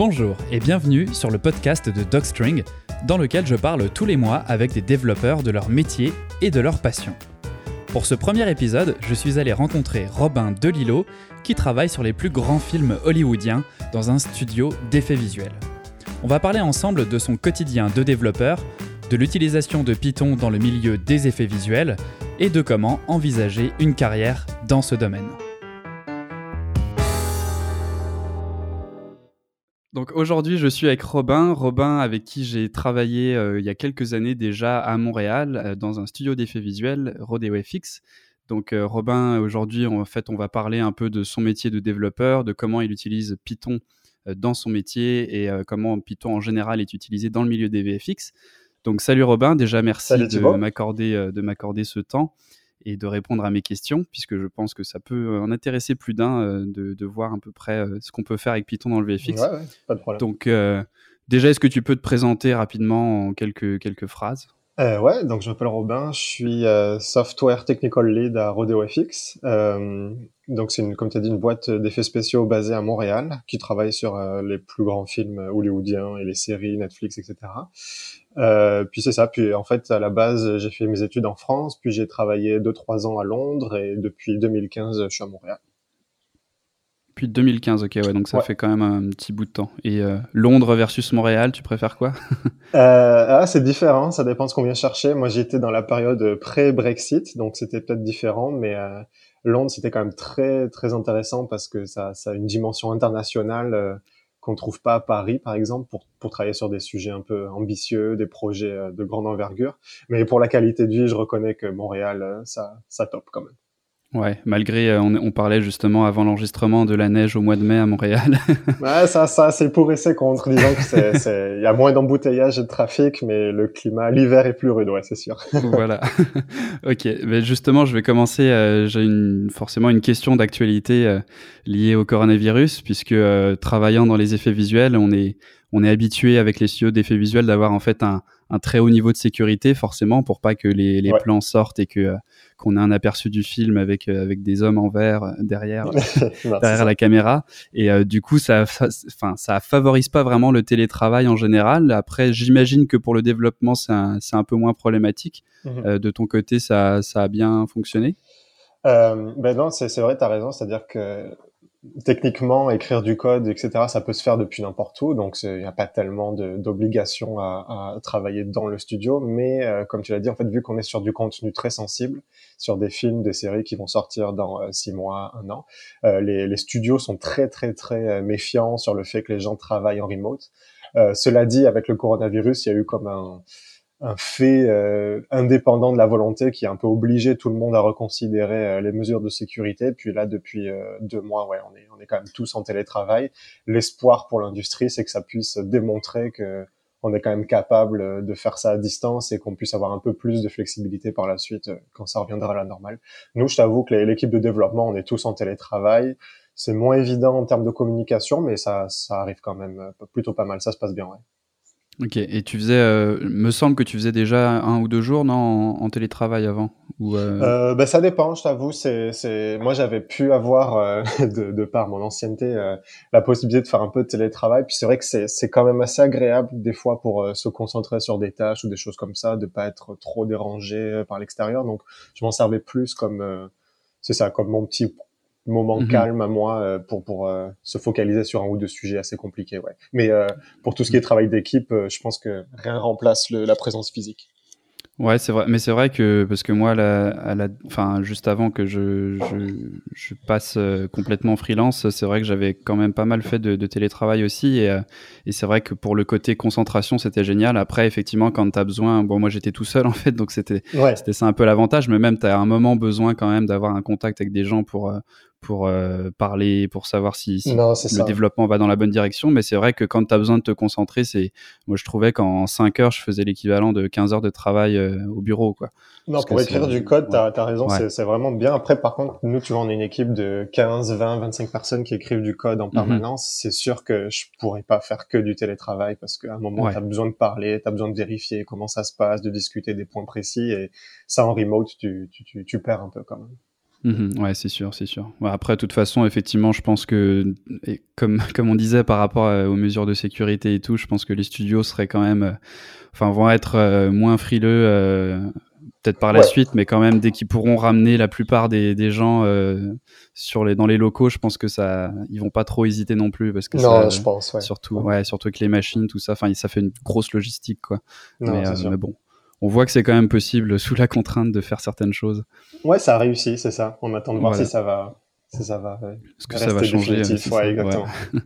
Bonjour et bienvenue sur le podcast de Dogstring, dans lequel je parle tous les mois avec des développeurs de leur métier et de leur passion. Pour ce premier épisode, je suis allé rencontrer Robin Delillo, qui travaille sur les plus grands films hollywoodiens dans un studio d'effets visuels. On va parler ensemble de son quotidien de développeur, de l'utilisation de Python dans le milieu des effets visuels et de comment envisager une carrière dans ce domaine. Donc aujourd'hui, je suis avec Robin, Robin avec qui j'ai travaillé euh, il y a quelques années déjà à Montréal euh, dans un studio d'effets visuels, Rodeo FX. Donc euh, Robin, aujourd'hui, en fait, on va parler un peu de son métier de développeur, de comment il utilise Python dans son métier et comment Python en général est utilisé dans le milieu des VFX. Donc salut Robin, déjà merci de m'accorder de m'accorder ce temps et de répondre à mes questions, puisque je pense que ça peut en intéresser plus d'un euh, de, voir à peu près euh, ce qu'on peut faire avec Python dans le VFX. Ouais, pas de problème. Donc, euh, déjà, est-ce que tu peux te présenter rapidement en quelques, quelques phrases? Euh, ouais, donc je m'appelle Robin, je suis euh, Software Technical Lead à Rodeo FX. Euh, donc c'est une, comme tu as dit, une boîte d'effets spéciaux basée à Montréal qui travaille sur euh, les plus grands films hollywoodiens et les séries Netflix, etc. Euh, puis c'est ça. Puis en fait, à la base, j'ai fait mes études en France, puis j'ai travaillé 2-3 ans à Londres et depuis 2015, je suis à Montréal. Depuis 2015, ok, ouais, donc ça fait quand même un petit bout de temps. Et euh, Londres versus Montréal, tu préfères quoi? Euh, ah, C'est différent, ça dépend de ce qu'on vient chercher. Moi, j'étais dans la période pré-Brexit, donc c'était peut-être différent, mais euh, Londres, c'était quand même très, très intéressant parce que ça, ça a une dimension internationale qu'on trouve pas à Paris, par exemple, pour, pour travailler sur des sujets un peu ambitieux, des projets de grande envergure. Mais pour la qualité de vie, je reconnais que Montréal, ça, ça top quand même. Ouais, malgré, euh, on, parlait justement avant l'enregistrement de la neige au mois de mai à Montréal. ouais, ça, ça, c'est pour et c'est contre. Disons que c'est, il y a moins d'embouteillage et de trafic, mais le climat, l'hiver est plus rude, ouais, c'est sûr. voilà. ok, mais justement, je vais commencer. Euh, j'ai une, forcément une question d'actualité euh, liée au coronavirus, puisque travaillant dans les effets visuels, on est, on est habitué avec les studios d'effets visuels d'avoir en fait un, un, très haut niveau de sécurité, forcément, pour pas que les, les plans sortent et que qu'on a un aperçu du film avec euh, avec des hommes en vert euh, derrière derrière la caméra. Et euh, du coup ça enfin ça favorise pas vraiment le télétravail en général. Après j'imagine que pour le développement c'est un, un peu moins problématique. Mhm. de ton côté ça ça a bien fonctionné? Ben non c'est vrai tu as raison. C'est à dire que techniquement, écrire du code, etc., ça peut se faire depuis n'importe où, donc il n'y a pas tellement d'obligation à, travailler dans le studio. Mais euh, comme tu l'as dit, en fait, vu qu'on est sur du contenu très sensible, sur des films, des séries qui vont sortir dans euh, six mois, un an, euh, les, les, studios sont très, très, très méfiants sur le fait que les gens travaillent en remote. cela dit, avec le coronavirus, il y a eu comme un un fait euh, indépendant de la volonté qui a un peu obligé tout le monde à reconsidérer euh, les mesures de sécurité. Puis là, depuis euh, deux mois, ouais, on est, on est quand même tous en télétravail. L'espoir pour l'industrie, c'est que ça puisse démontrer que on est quand même capable de faire ça à distance et qu'on puisse avoir un peu plus de flexibilité par la suite quand ça reviendra à la normale. Nous, je t'avoue que l'équipe de développement, on est tous en télétravail. C'est moins évident en termes de communication, mais ça, ça arrive quand même plutôt pas mal. Ça se passe bien, ouais. Ok, et tu faisais, euh, me semble que tu faisais déjà un ou deux jours, non, en, télétravail avant ou euh... Euh, ben, Ça dépend, je t'avoue. C'est. Moi, j'avais pu avoir, euh, de, de, par mon ancienneté, euh, la possibilité de faire un peu de télétravail. Puis c'est vrai que c'est, c'est quand même assez agréable, des fois, pour se concentrer sur des tâches ou des choses comme ça, de pas être trop dérangé par l'extérieur. Donc, je m'en servais plus comme, c'est ça, comme mon petit moment mhm. calme à moi euh, pour pour euh, se focaliser sur un ou deux sujets assez compliqués ouais. Mais euh, pour tout ce qui est travail d'équipe je pense que rien remplace le, la présence physique. Ouais, c'est vrai, mais c'est vrai que parce que moi, la, à la, enfin, juste avant que je, je, je passe complètement freelance, c'est vrai que j'avais quand même pas mal fait de, de télétravail aussi, et, et c'est vrai que pour le côté concentration, c'était génial. Après, effectivement, quand t'as besoin, bon, moi j'étais tout seul en fait, donc c'était, c'était ça un peu l'avantage, mais même t'as un moment besoin quand même d'avoir un contact avec des gens pour pour euh, parler, pour savoir si, le développement va dans la bonne direction. Mais c'est vrai que quand tu as besoin de te concentrer, c'est moi je trouvais qu'en 5 heures, je faisais l'équivalent de 15 heures de travail euh, au bureau. Quoi. Non, pour écrire du code, tu as, raison, c'est vraiment bien. Après, par contre, nous, tu vois, on est une équipe de 15, 20, 25 personnes qui écrivent du code en mhm. permanence. C'est sûr que je pourrais pas faire que du télétravail parce qu'à un moment, tu as besoin de parler, tu as besoin de vérifier comment ça se passe, de discuter des points précis. Et ça, en remote, tu, tu, tu, tu perds un peu quand même. Mhm, ouais, c'est sûr, c'est sûr. après, de toute façon, effectivement, je pense que, comme, comme on disait par rapport aux mesures de sécurité et tout, je pense que les studios seraient quand même, enfin, vont être moins frileux peut-être par la suite, mais quand même dès qu'ils pourront ramener la plupart des, des gens euh, sur les dans les locaux, je pense que ça, ils vont pas trop hésiter non plus parce que non, je pense, ouais. surtout, ouais, surtout avec les machines, tout ça, enfin, ça fait une grosse logistique, quoi. mais, euh, mais, bon, on voit que c'est quand même possible sous la contrainte de faire certaines choses. Ouais, ça a réussi, c'est ça. On attend de voir si ça va, si ça va. Est-ce que ça va changer ouais, exactement.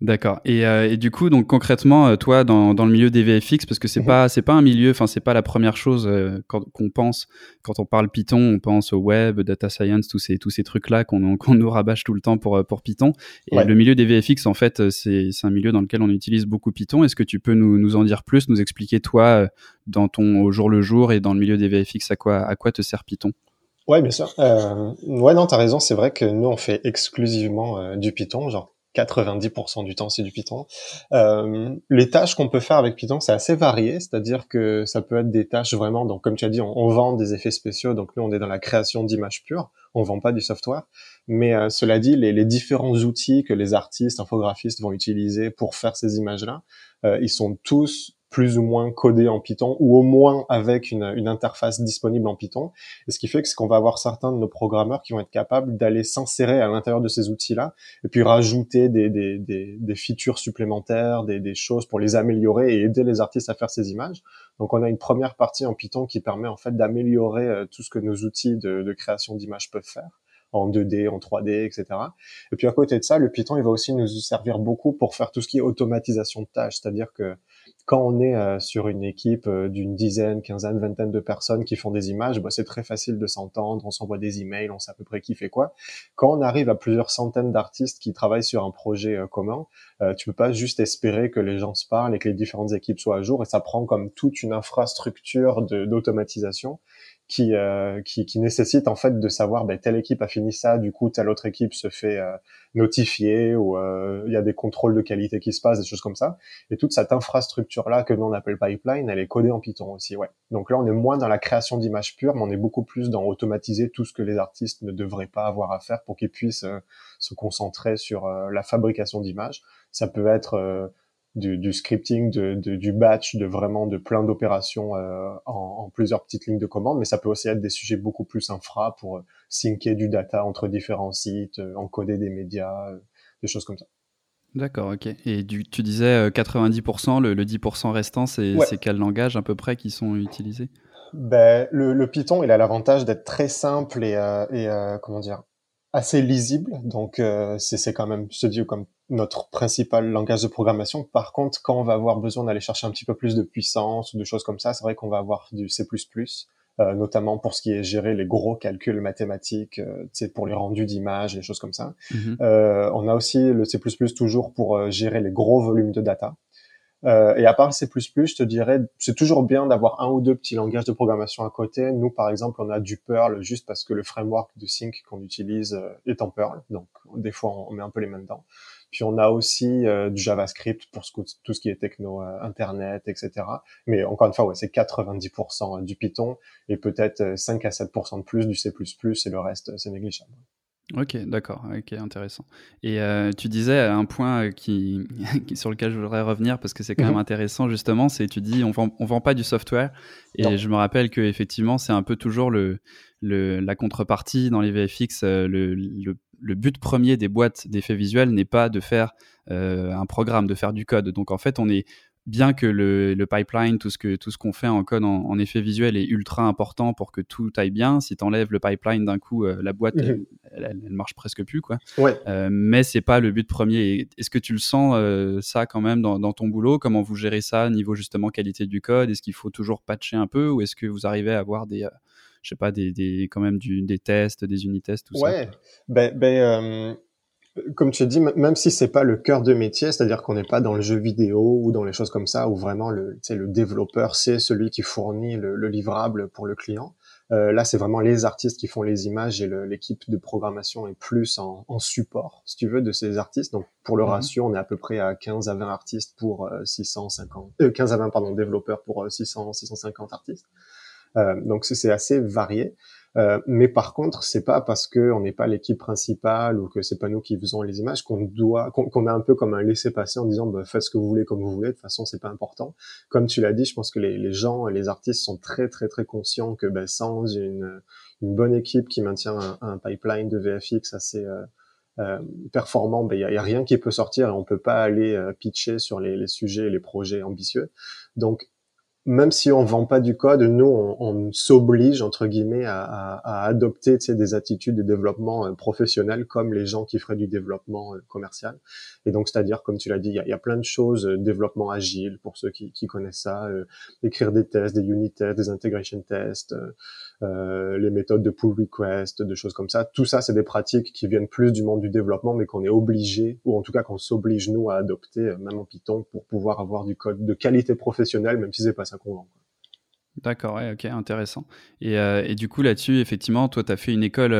D'accord. Et, euh, et, du coup, donc concrètement, euh, toi, dans, dans le milieu des VFX, parce que c'est mhm. pas c'est pas un milieu, enfin c'est pas la première chose euh, qu'on pense quand on parle Python, on pense au web, data science, tous ces tous ces trucs là qu'on nous rabâche tout le temps pour pour Python. Et le milieu des VFX, en fait, c'est c'est un milieu dans lequel on utilise beaucoup Python. Est-ce que tu peux nous nous en dire plus, nous expliquer toi dans ton au jour le jour et dans le milieu des VFX à quoi à quoi te sert Python? Ouais, bien sûr. Euh, ouais, non, t'as raison. C'est vrai que nous, on fait exclusivement du Python, genre 90% du temps c'est du Python. Euh, les tâches qu'on peut faire avec Python c'est assez varié, c'est-à-dire que ça peut être des tâches vraiment, donc comme tu as dit, on, vend des effets spéciaux, donc nous on est dans la création d'images pures, on vend pas du software, mais euh, cela dit, les, les, différents outils que les artistes, infographistes vont utiliser pour faire ces images-là, euh, ils sont tous plus ou moins codé en Python ou au moins avec une, une interface disponible en Python. Et ce qui fait que c'est qu'on va avoir certains de nos programmeurs qui vont être capables d'aller s'insérer à l'intérieur de ces outils-là et puis rajouter des, des, des, des features supplémentaires, des, des, choses pour les améliorer et aider les artistes à faire ces images. Donc on a une première partie en Python qui permet en fait d'améliorer euh, tout ce que nos outils de, de création d'images peuvent faire en 2D, en 3D, etc. Et puis à côté de ça, le Python, il va aussi nous servir beaucoup pour faire tout ce qui est automatisation de tâches, c'est-à-dire que quand on est euh, sur une équipe euh, d'une dizaine, quinzaine, vingtaine de personnes qui font des images, bah, c'est très facile de s'entendre, on s'envoie des emails, on sait à peu près qui fait quoi. Quand on arrive à plusieurs centaines d'artistes qui travaillent sur un projet euh, commun, tu peux pas juste espérer que les gens se parlent et que les différentes équipes soient à jour, et ça prend comme toute une infrastructure d'automatisation qui, euh, qui, qui, nécessite en fait de savoir ben, telle équipe a fini ça, du coup telle autre équipe se fait euh, notifier ou euh, il y a des contrôles de qualité qui se passent, des choses comme ça. Et toute cette infrastructure là que nous on appelle pipeline, elle est codée en Python aussi, ouais. Donc là on est moins dans la création d'images pures, mais on est beaucoup plus dans automatiser tout ce que les artistes ne devraient pas avoir à faire pour qu'ils puissent se concentrer sur la fabrication d'images. Ça peut être du, du scripting, de, de, du batch, de vraiment de plein d'opérations euh, en, en, plusieurs petites lignes de commande, mais ça peut aussi être des sujets beaucoup plus infra pour euh, syncer du data entre différents sites, euh, encoder des médias, des choses comme ça. D'accord, ok. Et du, tu disais 90%, le, le 10% restant, c'est quel langage à peu près qui sont utilisés? Ben, le, le, Python, il a l'avantage d'être très simple et, et comment dire, assez lisible. Donc c'est quand même, je te dis, comme notre principal langage de programmation. Par contre, quand on va avoir besoin d'aller chercher un petit peu plus de puissance ou de choses comme ça, c'est vrai qu'on va avoir du C++, euh, notamment pour ce qui est gérer les gros calculs mathématiques, euh, pour les rendus d'images, les choses comme ça. Mhm. Euh, on a aussi le C++ toujours pour euh, gérer les gros volumes de data. Euh, et à part le C++, je te dirais, c'est toujours bien d'avoir un ou deux petits langages de programmation à côté. Nous, par exemple, on a du Perl juste parce que le framework de Sync qu'on utilise est en Perl. Donc, des fois, on met un peu les mains dedans. Puis on a aussi euh, du JavaScript pour ce, tout ce qui est techno, euh, Internet, etc. Mais encore une fois, ouais, c'est 90% euh, du Python et peut-être 5 à 7% de plus du C++ et le reste, c'est négligeable. Ok, d'accord, ok, intéressant. Et euh, tu disais un point qui, sur lequel je voudrais revenir parce que c'est quand même mhm. intéressant justement, c'est tu dis on vend, on vend pas du software et je me rappelle que effectivement c'est un peu toujours le, le, la contrepartie dans les VFX, le, le le but premier des boîtes d'effets visuels n'est pas de faire euh, un programme, de faire du code. Donc en fait, on est bien que le, pipeline, tout ce que tout ce qu'on fait en code en, effet visuel est ultra important pour que tout aille bien. Si tu enlèves le pipeline d'un coup, euh, la boîte mhm. elle, marche presque plus quoi. Ouais. Euh, mais c'est pas le but premier. Est-ce que tu le sens ça quand même dans, dans, ton boulot? Comment vous gérez ça niveau justement qualité du code? Est-ce qu'il faut toujours patcher un peu ou est-ce que vous arrivez à avoir des je sais pas, des, des quand même du, des tests, des unit tests, tout ça. Ouais, ben, ben euh, comme tu dis, même si c'est pas le cœur de métier, c'est-à-dire qu'on n'est pas dans le jeu vidéo ou dans les choses comme ça, où vraiment le, le développeur c'est celui qui fournit le, le, livrable pour le client. Euh, là, c'est vraiment les artistes qui font les images et l'équipe de programmation est plus en, en, support, si tu veux, de ces artistes. Donc, pour le mhm. ratio, on est à peu près à 15 à 20 artistes pour 650, euh, 15 euh, à 20 pardon développeurs pour 600 650 artistes. Euh, donc c'est assez varié. Euh, mais par contre, c'est pas parce que on n'est pas l'équipe principale ou que c'est pas nous qui faisons les images qu'on doit, qu'on a un peu comme un laisser-passer en disant bah, faites ce que vous voulez comme vous voulez. De toute façon, c'est pas important. Comme tu l'as dit, je pense que les, les, gens, les artistes sont très très très conscients que bah, sans une, une bonne équipe qui maintient un, un pipeline de VFX assez euh, euh, performant, il ben, y, a, rien qui peut sortir et on peut pas aller euh, pitcher sur les, les sujets et les projets ambitieux. Donc même si on vend pas du code, nous, on, on s'oblige entre guillemets à, à, à adopter des attitudes de développement euh, professionnel comme les gens qui feraient du développement commercial. Et donc, c'est-à-dire, comme tu l'as dit, il y a, y a, plein de choses, développement agile pour ceux qui, qui connaissent ça, écrire des tests, des unit tests, des integration tests, euh, les méthodes de pull request, de choses comme ça. Tout ça, c'est des pratiques qui viennent plus du monde du développement, mais qu'on est obligé, ou en tout cas qu'on s'oblige nous à adopter, euh, même en Python, pour pouvoir avoir du code de qualité professionnelle, même si c'est pas ça. D'accord, ouais, ok, intéressant. Et, euh, et du coup, là-dessus, effectivement, toi, tu as fait une école,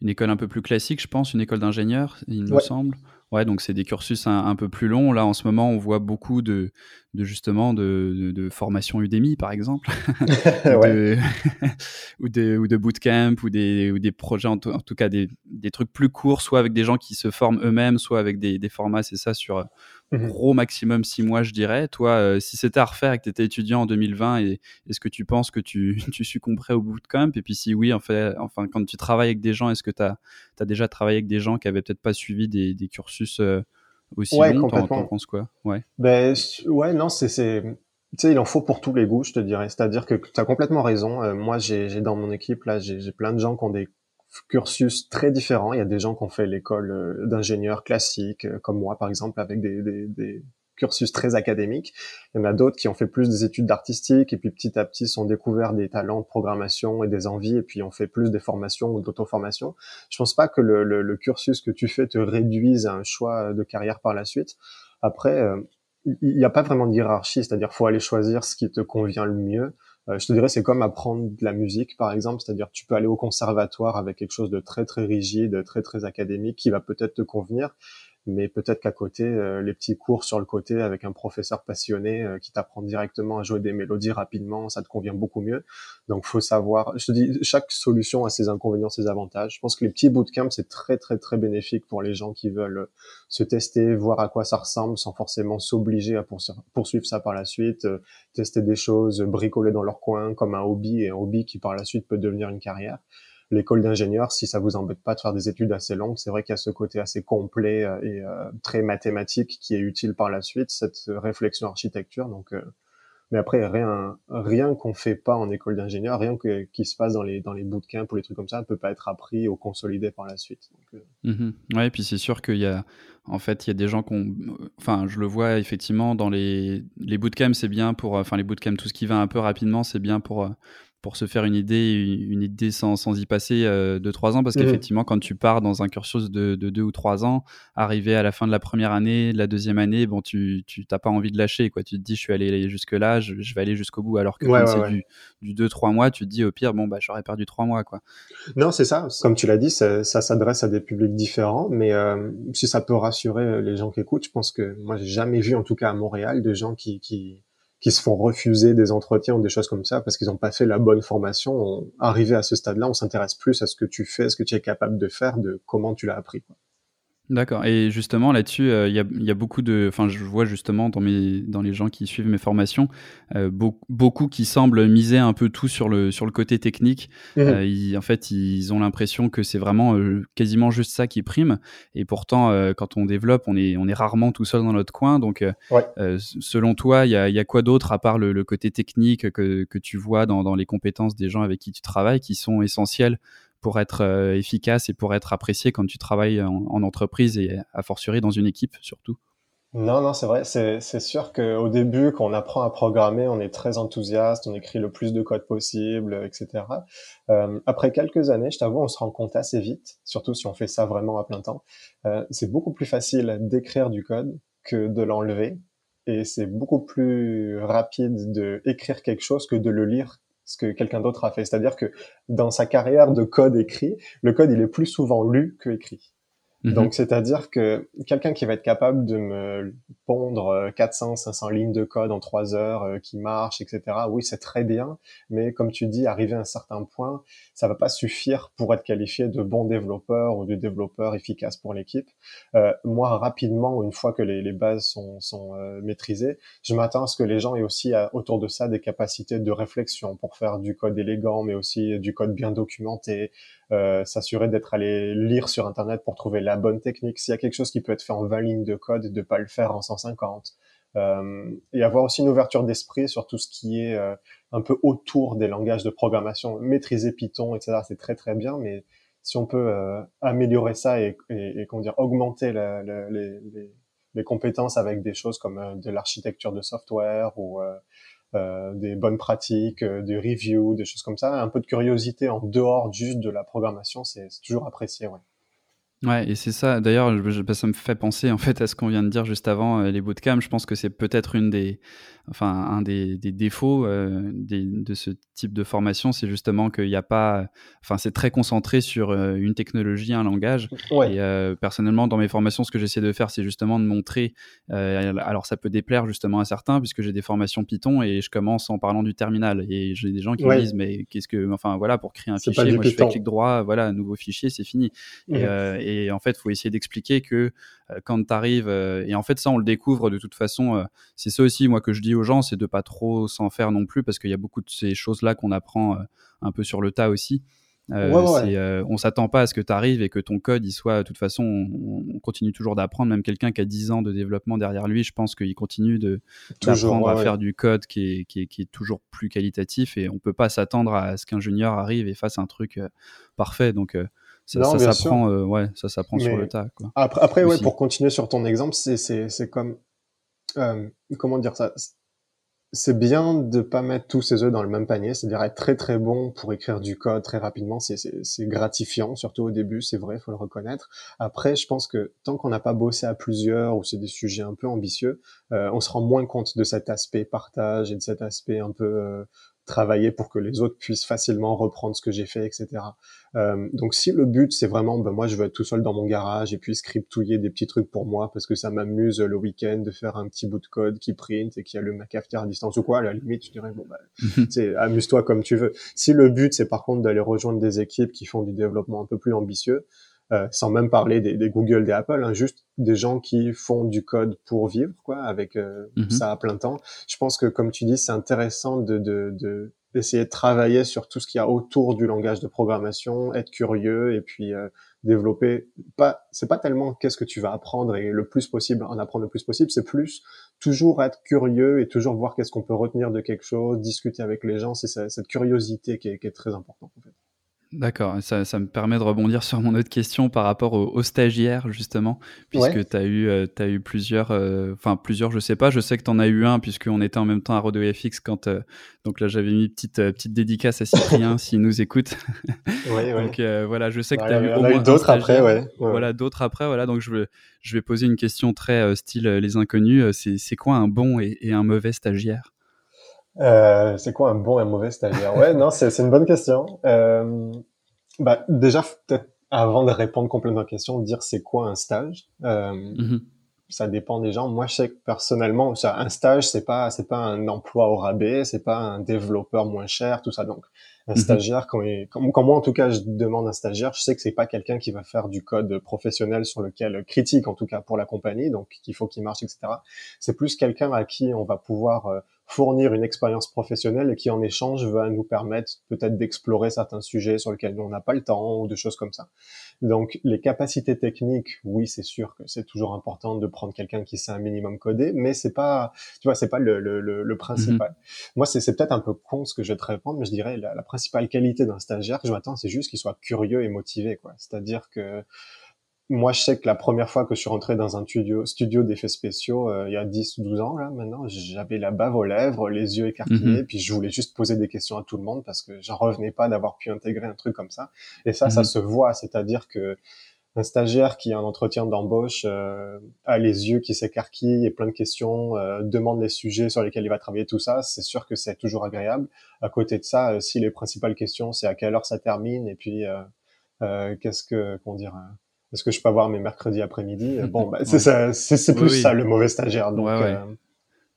une école un peu plus classique, je pense, une école d'ingénieur, il me semble. Ouais, donc c'est des cursus un, peu plus longs. Là, en ce moment, on voit beaucoup de, de justement de, de, formation Udemy, par exemple, ou, de, ou, de, bootcamp, ou des, ou des projets, en, tout cas des, des, trucs plus courts, soit avec des gens qui se forment eux-mêmes, soit avec des, des formats, c'est ça, sur mmh gros maximum six mois, je dirais. Toi, euh, si c'était à refaire et que tu étais étudiant en 2020, est-ce que tu penses que tu, tu succomberais au bootcamp Et puis si oui, en fait, enfin, quand tu travailles avec des gens, est-ce que tu as, as, déjà travaillé avec des gens qui avaient peut-être pas suivi des, des cursus euh, aussi ouais, longs? T'en penses quoi? Ouais. Ben, ouais, non, c'est... Tu sais, il en faut pour tous les goûts, je te dirais. C'est-à-dire que tu as complètement raison. Euh, moi, j'ai dans mon équipe, là, j'ai plein de gens qui ont des cursus très différents. Il y a des gens qui ont fait l'école euh, d'ingénieur classique, euh, comme moi par exemple, avec des, des, des, cursus très académiques. Il y en a d'autres qui ont fait plus des études d'artistique et puis petit à petit sont découverts des talents de programmation et des envies et puis ont fait plus des formations ou d'auto-formation. Je pense pas que le, le, le, cursus que tu fais te réduise à un choix de carrière par la suite. Après, euh, il n'y a pas vraiment de hiérarchie, c'est-à-dire faut aller choisir ce qui te convient le mieux. Euh, je te dirais, c'est comme apprendre de la musique, par exemple, c'est-à-dire tu peux aller au conservatoire avec quelque chose de très très rigide, très très académique, qui va peut-être te convenir, mais peut-être qu'à côté, euh, les petits cours sur le côté avec un professeur passionné euh, qui t'apprend directement à jouer des mélodies rapidement, ça te convient beaucoup mieux. Donc, faut savoir. Je te dis, chaque solution a ses inconvénients, ses avantages. Je pense que les petits bootcamps c'est très très très bénéfique pour les gens qui veulent se tester, voir à quoi ça ressemble, sans forcément s'obliger à poursuivre ça par la suite, euh, tester des choses, bricoler dans leur coin comme un hobby et un hobby qui par la suite peut devenir une carrière l'école d'ingénieur, si ça vous embête pas de faire des études assez longues, c'est vrai qu'il y a ce côté assez complet euh, et euh, très mathématique qui est utile par la suite, cette réflexion architecture. Donc, euh, mais après rien, rien qu'on fait pas en école d'ingénieur, rien que, qui se passe dans les dans les bootcamps ou les trucs comme ça, ne peut pas être appris ou consolidé par la suite. Donc, mmh Ouais, et puis c'est sûr qu'il y a en fait, il y a des gens qu'on, enfin, je le vois effectivement dans les les bootcamps, c'est bien pour, enfin, les bootcamps, tout ce qui va un peu rapidement, c'est bien pour pour se faire une idée, une idée sans, sans y passer euh, deux, trois ans, parce mmh qu'effectivement, quand tu pars dans un cursus de, de, deux ou trois ans, arrivé à la fin de la première année, la deuxième année, bon, tu n'as pas envie de lâcher, quoi. Tu te dis, je suis allé jusque-là, je, vais aller jusqu'au bout, alors que quand c'est du, du deux, trois mois, tu te dis, au pire, bon, bah, j'aurais perdu trois mois, quoi. Non, c'est ça. Comme tu l'as dit, ça, ça s'adresse à des publics différents, mais euh, si ça peut rassurer les gens qui écoutent, je pense que moi, j'ai jamais vu, en tout cas à Montréal, de gens qui, qui qui se font refuser des entretiens ou des choses comme ça parce qu'ils n'ont pas fait la bonne formation. arrivé à ce stade-là, on s'intéresse plus à ce que tu fais, ce que tu es capable de faire, de comment tu l'as appris. D'accord. Et justement, là-dessus, euh, il y, a, beaucoup de. Enfin, je vois justement dans, mes, dans les gens qui suivent mes formations, euh, beaucoup, qui semblent miser un peu tout sur le, sur le côté technique. Mmh euh, en fait, ils ont l'impression que c'est vraiment quasiment juste ça qui prime. Et pourtant, quand on développe, on est, on est rarement tout seul dans notre coin. Donc, selon toi, il y a, quoi d'autre à part le, côté technique que, que tu vois dans, dans les compétences des gens avec qui tu travailles qui sont essentielles pour être euh, efficace et pour être apprécié quand tu travailles en, entreprise et à fortiori dans une équipe surtout non, non, c'est vrai. C'est, sûr qu'au début, quand on apprend à programmer, on est très enthousiaste, on écrit le plus de code possible, etc. Euh, après quelques années, je t'avoue, on se rend compte assez vite, surtout si on fait ça vraiment à plein temps. Euh, c'est beaucoup plus facile d'écrire du code que de l'enlever. Et c'est beaucoup plus rapide de écrire quelque chose que de le lire ce que quelqu'un d'autre a fait. C'est-à-dire que dans sa carrière de code écrit, le code il est plus souvent lu que écrit. Mhm. Donc, c'est-à-dire que quelqu'un qui va être capable de me pondre 400, euh, 500 lignes de code en trois heures, euh, qui marche, etc. Oui, c'est très bien, mais comme tu dis, arriver à un certain point, ça va pas suffire pour être qualifié de bon développeur ou de développeur efficace pour l'équipe. Euh, moi, rapidement, une fois que les, les bases sont, sont euh, maîtrisées, je m'attends à ce que les gens aient aussi autour de ça des capacités de réflexion pour faire du code élégant, mais aussi du code bien documenté, euh, s'assurer d'être allé lire sur Internet pour trouver la bonne technique. S'il y a quelque chose qui peut être fait en 20 lignes de code, de pas le faire en 150. Euh, et avoir aussi une ouverture d'esprit sur tout ce qui est euh, un peu autour des langages de programmation. Maîtriser Python, etc., c'est très très bien, mais si on peut euh, améliorer ça et, et, et comment dire, augmenter les, les, les, compétences avec des choses comme euh, de l'architecture de software ou euh, des bonnes pratiques, euh, des reviews, des choses comme ça. Un peu de curiosité en dehors juste de la programmation, c'est toujours apprécié. Ouais. Ouais, et c'est ça. D'ailleurs, ça me fait penser en fait à ce qu'on vient de dire juste avant euh, les bootcamps. Je pense que c'est peut-être une des, enfin, un des, des défauts euh, des, de ce type de formation, c'est justement qu'il n'y a pas, enfin, c'est très concentré sur euh, une technologie, un langage. Et euh, personnellement, dans mes formations, ce que j'essaie de faire, c'est justement de montrer. alors, ça peut déplaire justement à certains, puisque j'ai des formations Python et je commence en parlant du terminal. Et j'ai des gens qui me disent, mais qu'est-ce que, enfin, voilà, pour créer un fichier, moi, je fais clic droit, voilà, nouveau fichier, c'est fini. Et, et, en fait, il faut essayer d'expliquer que quand tu arrives, et en fait, ça, on le découvre de toute façon. c'est ça aussi, moi, que je dis aux gens, c'est de pas trop s'en faire non plus parce qu'il y a beaucoup de ces choses-là qu'on apprend euh, un peu sur le tas aussi. Euh, euh, on s'attend pas à ce que tu arrives et que ton code il soit de toute façon on, continue toujours d'apprendre même quelqu'un qui a 10 ans de développement derrière lui je pense qu'il continue de d'apprendre à faire du code qui est, qui, est, qui est, toujours plus qualitatif et on peut pas s'attendre à ce qu'un junior arrive et fasse un truc parfait donc ça, ça s'apprend ouais ça s'apprend sur le tas quoi. après, après ouais pour continuer sur ton exemple c'est c'est comme comment dire ça? C'est bien de pas mettre tous ses œufs dans le même panier, c'est-à-dire être très très bon pour écrire du code très rapidement, c'est gratifiant, surtout au début, c'est vrai, faut le reconnaître. Après, je pense que tant qu'on n'a pas bossé à plusieurs ou c'est des sujets un peu ambitieux, euh, on se rend moins compte de cet aspect partage et de cet aspect un peu euh, travailler pour que les autres puissent facilement reprendre ce que j'ai fait, etc. Euh, donc si le but c'est vraiment, ben moi je veux être tout seul dans mon garage et puis scriptouiller des petits trucs pour moi parce que ça m'amuse le week-end de faire un petit bout de code qui print et qui allume ma cafetière à distance ou quoi, à la limite je dirais bon ben c'est amuse-toi comme tu veux. Si le but c'est par contre d'aller rejoindre des équipes qui font du développement un peu plus ambitieux, euh, sans même parler des, des, Google, des Apple, hein, juste des gens qui font du code pour vivre, quoi, avec euh, mhm. ça à plein temps. Je pense que, comme tu dis, c'est intéressant de, de, d'essayer de travailler sur tout ce qu'il y a autour du langage de programmation, être curieux et puis euh, développer. Pas, c'est pas tellement qu'est-ce que tu vas apprendre et le plus possible en apprendre le plus possible, c'est plus toujours être curieux et toujours voir qu'est-ce qu'on peut retenir de quelque chose, discuter avec les gens. C'est cette curiosité qui est, qui est très importante. D'accord, ça, ça, me permet de rebondir sur mon autre question par rapport aux, stagiaires, justement, puisque tu as, eu, euh, as eu plusieurs, euh, enfin plusieurs, je sais pas, je sais que tu en as eu un, puisqu'on était en même temps à Rodeo FX quand, euh, donc là j'avais mis une petite, petite dédicace à Cyprien s'il nous écoute. Oui, donc voilà, je sais que tu as eu au moins d'autres après, ouais. Voilà, d'autres après, voilà, donc je vais, je vais poser une question très style les inconnus, c'est quoi un bon et, et un mauvais stagiaire? Euh, c'est quoi un bon et un mauvais stagiaire? Ouais, non, c'est une bonne question. Euh, bah, déjà, peut-être avant de répondre complètement à la question, dire c'est quoi un stage. Euh, mm-hmm. Ça dépend des gens. Moi, je sais que personnellement, ça, un stage, c'est pas, c'est pas un emploi au rabais, c'est pas un développeur moins cher, tout ça. Donc, un mhm. stagiaire, quand, quand, moi en tout cas je demande un stagiaire, je sais que c'est pas quelqu'un qui va faire du code professionnel sur lequel critique en tout cas pour la compagnie, donc qu'il faut qu'il marche, etc. C'est plus quelqu'un à qui on va pouvoir euh, fournir une expérience professionnelle et qui en échange va nous permettre peut-être d'explorer certains sujets sur lesquels on n'a pas le temps ou de choses comme ça. Donc les capacités techniques, oui, c'est sûr que c'est toujours important de prendre quelqu'un qui sait un minimum coder, mais c'est pas, tu vois, c'est pas le, le, le, principal. Mhm. Moi, c'est peut-être un peu con ce que je vais te répondre, mais je dirais la, la principale qualité d'un stagiaire que je m'attends, c'est juste qu'il soit curieux et motivé, quoi. C'est-à-dire que moi, je sais que la première fois que je suis rentré dans un studio, studio d'effets spéciaux, euh, il y a 10 ou 12 ans, là, maintenant, j'avais la bave aux lèvres, les yeux écarquillés, mhm. puis je voulais juste poser des questions à tout le monde parce que j'en revenais pas d'avoir pu intégrer un truc comme ça. Et ça, ça mhm. se voit, c'est-à-dire que un stagiaire qui a un entretien d'embauche euh, a les yeux qui s'écarquillent et plein de questions, euh, demande les sujets sur lesquels il va travailler, tout ça, c'est sûr que c'est toujours agréable. À côté de ça, si les principales questions, c'est à quelle heure ça termine, et puis qu'est-ce que, comment dire, est-ce que je peux avoir mes mercredis après-midi Bon, bah, c'est plus ça le mauvais stagiaire. Donc,